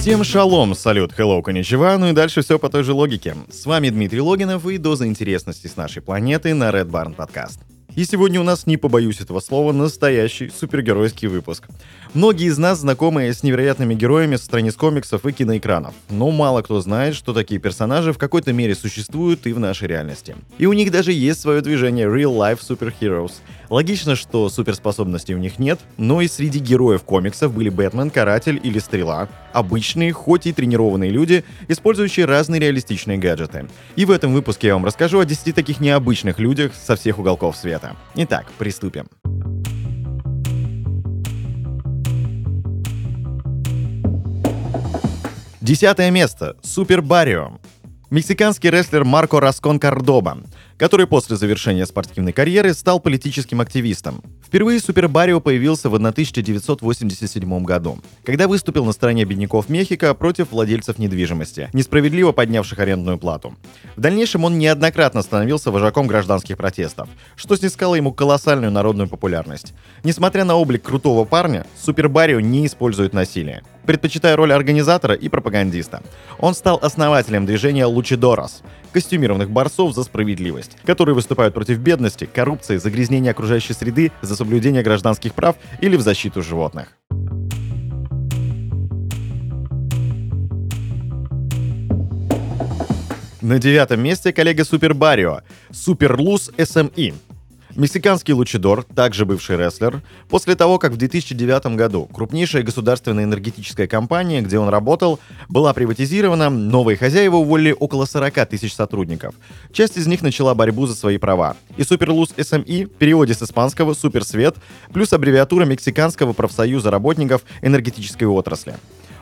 Всем шалом, салют, hello, коничева, ну и дальше все по той же логике. С вами Дмитрий Логинов и доза интересности с нашей планеты на Red Barn Podcast. И сегодня у нас, не побоюсь этого слова, настоящий супергеройский выпуск. Многие из нас знакомы с невероятными героями со страниц комиксов и киноэкранов, но мало кто знает, что такие персонажи в какой-то мере существуют и в нашей реальности. И у них даже есть свое движение Real Life Superheroes. Логично, что суперспособностей у них нет, но и среди героев комиксов были Бэтмен, Каратель или Стрела. Обычные, хоть и тренированные люди, использующие разные реалистичные гаджеты. И в этом выпуске я вам расскажу о 10 таких необычных людях со всех уголков света. Итак, приступим. Десятое место. Супер Барио. Мексиканский рестлер Марко Раскон Кардоба, который после завершения спортивной карьеры стал политическим активистом. Впервые Супер Барио появился в 1987 году, когда выступил на стороне бедняков Мехико против владельцев недвижимости, несправедливо поднявших арендную плату. В дальнейшем он неоднократно становился вожаком гражданских протестов, что снискало ему колоссальную народную популярность. Несмотря на облик крутого парня, Супер Барио не использует насилие предпочитая роль организатора и пропагандиста. Он стал основателем движения Лучидорос, костюмированных борцов за справедливость, которые выступают против бедности, коррупции, загрязнения окружающей среды, за соблюдение гражданских прав или в защиту животных. На девятом месте коллега Супер Барио, Суперлус SME, Мексиканский лучидор, также бывший рестлер, после того, как в 2009 году крупнейшая государственная энергетическая компания, где он работал, была приватизирована, новые хозяева уволили около 40 тысяч сотрудников. Часть из них начала борьбу за свои права. И Суперлуз SME в переводе с испанского «Суперсвет» плюс аббревиатура Мексиканского профсоюза работников энергетической отрасли.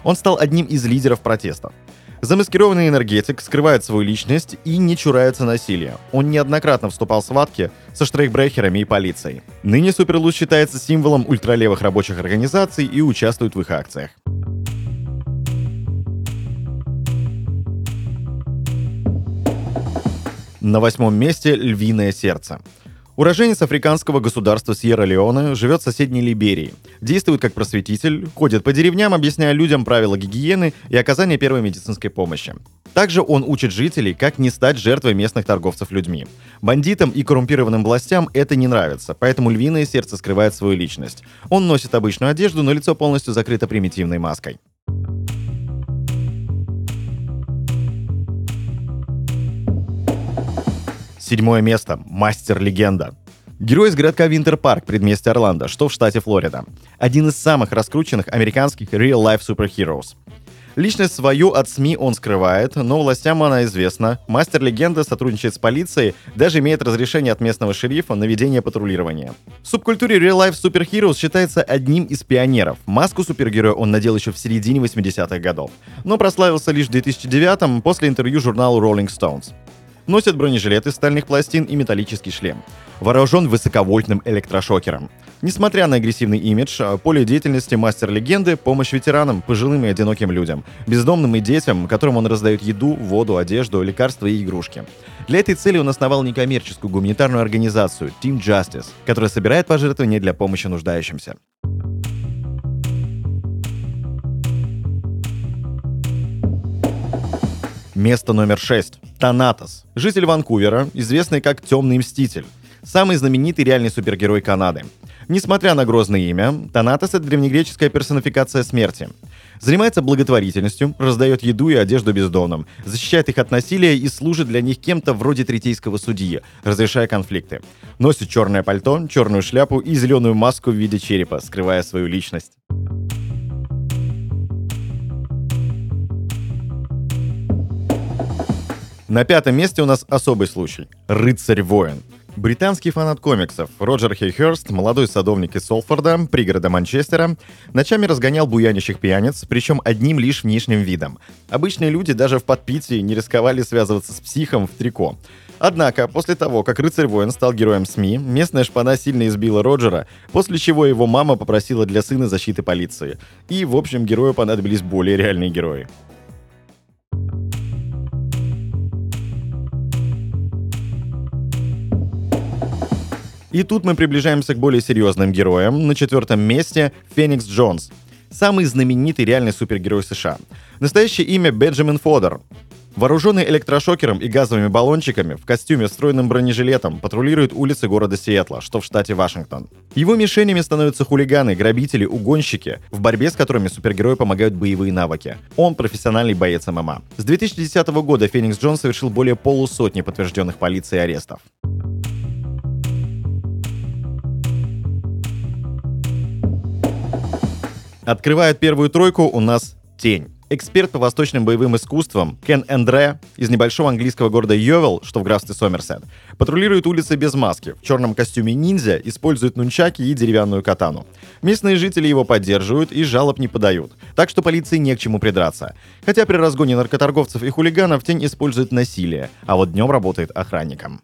Он стал одним из лидеров протестов. Замаскированный энергетик скрывает свою личность и не чурается насилия. Он неоднократно вступал в схватки со штрейкбрехерами и полицией. Ныне Суперлуз считается символом ультралевых рабочих организаций и участвует в их акциях. На восьмом месте «Львиное сердце». Уроженец африканского государства Сьерра-Леоне живет в соседней Либерии. Действует как просветитель, ходит по деревням, объясняя людям правила гигиены и оказания первой медицинской помощи. Также он учит жителей, как не стать жертвой местных торговцев людьми. Бандитам и коррумпированным властям это не нравится, поэтому львиное сердце скрывает свою личность. Он носит обычную одежду, но лицо полностью закрыто примитивной маской. Седьмое место. Мастер-легенда. Герой из городка Винтер-Парк, предместья Орландо, что в штате Флорида. Один из самых раскрученных американских real-life superheroes. Личность свою от СМИ он скрывает, но властям она известна. Мастер легенда сотрудничает с полицией, даже имеет разрешение от местного шерифа на ведение патрулирования. В субкультуре Real Life Superheroes считается одним из пионеров. Маску супергероя он надел еще в середине 80-х годов, но прославился лишь в 2009 после интервью журналу Rolling Stones. Носит бронежилет из стальных пластин и металлический шлем. Вооружен высоковольтным электрошокером. Несмотря на агрессивный имидж, а, поле деятельности мастер легенды – помощь ветеранам, пожилым и одиноким людям, бездомным и детям, которым он раздает еду, воду, одежду, лекарства и игрушки. Для этой цели он основал некоммерческую гуманитарную организацию Team Justice, которая собирает пожертвования для помощи нуждающимся. Место номер 6. Танатос. Житель Ванкувера, известный как Темный Мститель. Самый знаменитый реальный супергерой Канады. Несмотря на грозное имя, Танатос — это древнегреческая персонификация смерти. Занимается благотворительностью, раздает еду и одежду бездомным, защищает их от насилия и служит для них кем-то вроде третейского судьи, разрешая конфликты. Носит черное пальто, черную шляпу и зеленую маску в виде черепа, скрывая свою личность. На пятом месте у нас особый случай. Рыцарь-воин. Британский фанат комиксов Роджер Хейхерст, молодой садовник из Солфорда, пригорода Манчестера, ночами разгонял буянящих пьяниц, причем одним лишь внешним видом. Обычные люди даже в подпитии не рисковали связываться с психом в трико. Однако, после того, как рыцарь-воин стал героем СМИ, местная шпана сильно избила Роджера, после чего его мама попросила для сына защиты полиции. И, в общем, герою понадобились более реальные герои. И тут мы приближаемся к более серьезным героям. На четвертом месте Феникс Джонс. самый знаменитый реальный супергерой США. Настоящее имя Бенджамин Фодер. Вооруженный электрошокером и газовыми баллончиками, в костюме, встроенным бронежилетом, патрулирует улицы города Сиэтла, что в штате Вашингтон. Его мишенями становятся хулиганы, грабители, угонщики, в борьбе с которыми супергерою помогают боевые навыки. Он профессиональный боец ММА. С 2010 года Феникс Джон совершил более полусотни подтвержденных полицией арестов. Открывает первую тройку у нас «Тень». Эксперт по восточным боевым искусствам Кен Эндре из небольшого английского города Йовел, что в графстве Сомерсет, патрулирует улицы без маски, в черном костюме ниндзя, использует нунчаки и деревянную катану. Местные жители его поддерживают и жалоб не подают, так что полиции не к чему придраться. Хотя при разгоне наркоторговцев и хулиганов тень использует насилие, а вот днем работает охранником.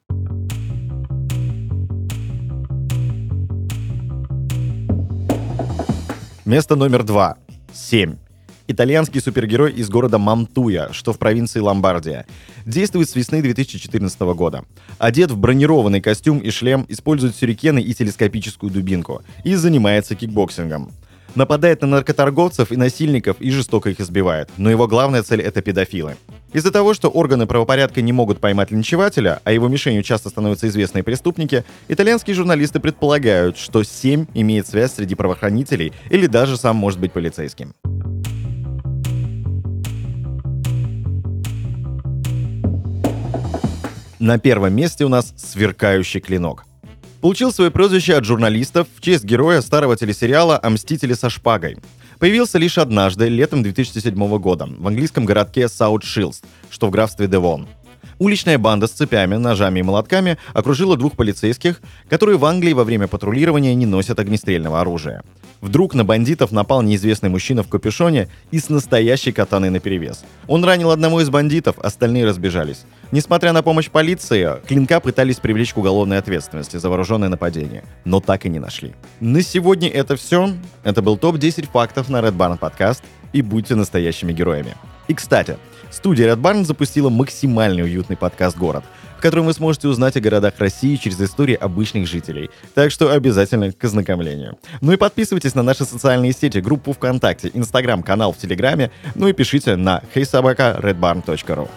Место номер два. Семь итальянский супергерой из города Мантуя, что в провинции Ломбардия. Действует с весны 2014 года. Одет в бронированный костюм и шлем, использует сюрикены и телескопическую дубинку. И занимается кикбоксингом. Нападает на наркоторговцев и насильников и жестоко их избивает. Но его главная цель — это педофилы. Из-за того, что органы правопорядка не могут поймать линчевателя, а его мишенью часто становятся известные преступники, итальянские журналисты предполагают, что 7 имеет связь среди правоохранителей или даже сам может быть полицейским. На первом месте у нас «Сверкающий клинок». Получил свое прозвище от журналистов в честь героя старого телесериала «О мстителе со шпагой». Появился лишь однажды, летом 2007 года, в английском городке Саут-Шилст, что в графстве Девон. Уличная банда с цепями, ножами и молотками окружила двух полицейских, которые в Англии во время патрулирования не носят огнестрельного оружия. Вдруг на бандитов напал неизвестный мужчина в капюшоне и с настоящей катаной наперевес. Он ранил одного из бандитов, остальные разбежались. Несмотря на помощь полиции, клинка пытались привлечь к уголовной ответственности за вооруженное нападение, но так и не нашли. На сегодня это все. Это был топ-10 фактов на Red Barn Podcast. И будьте настоящими героями. И, кстати, студия Red Barn запустила максимально уютный подкаст «Город», котором вы сможете узнать о городах России через истории обычных жителей. Так что обязательно к ознакомлению. Ну и подписывайтесь на наши социальные сети, группу ВКонтакте, Инстаграм, канал в Телеграме, ну и пишите на heysobaka.redbarn.ru.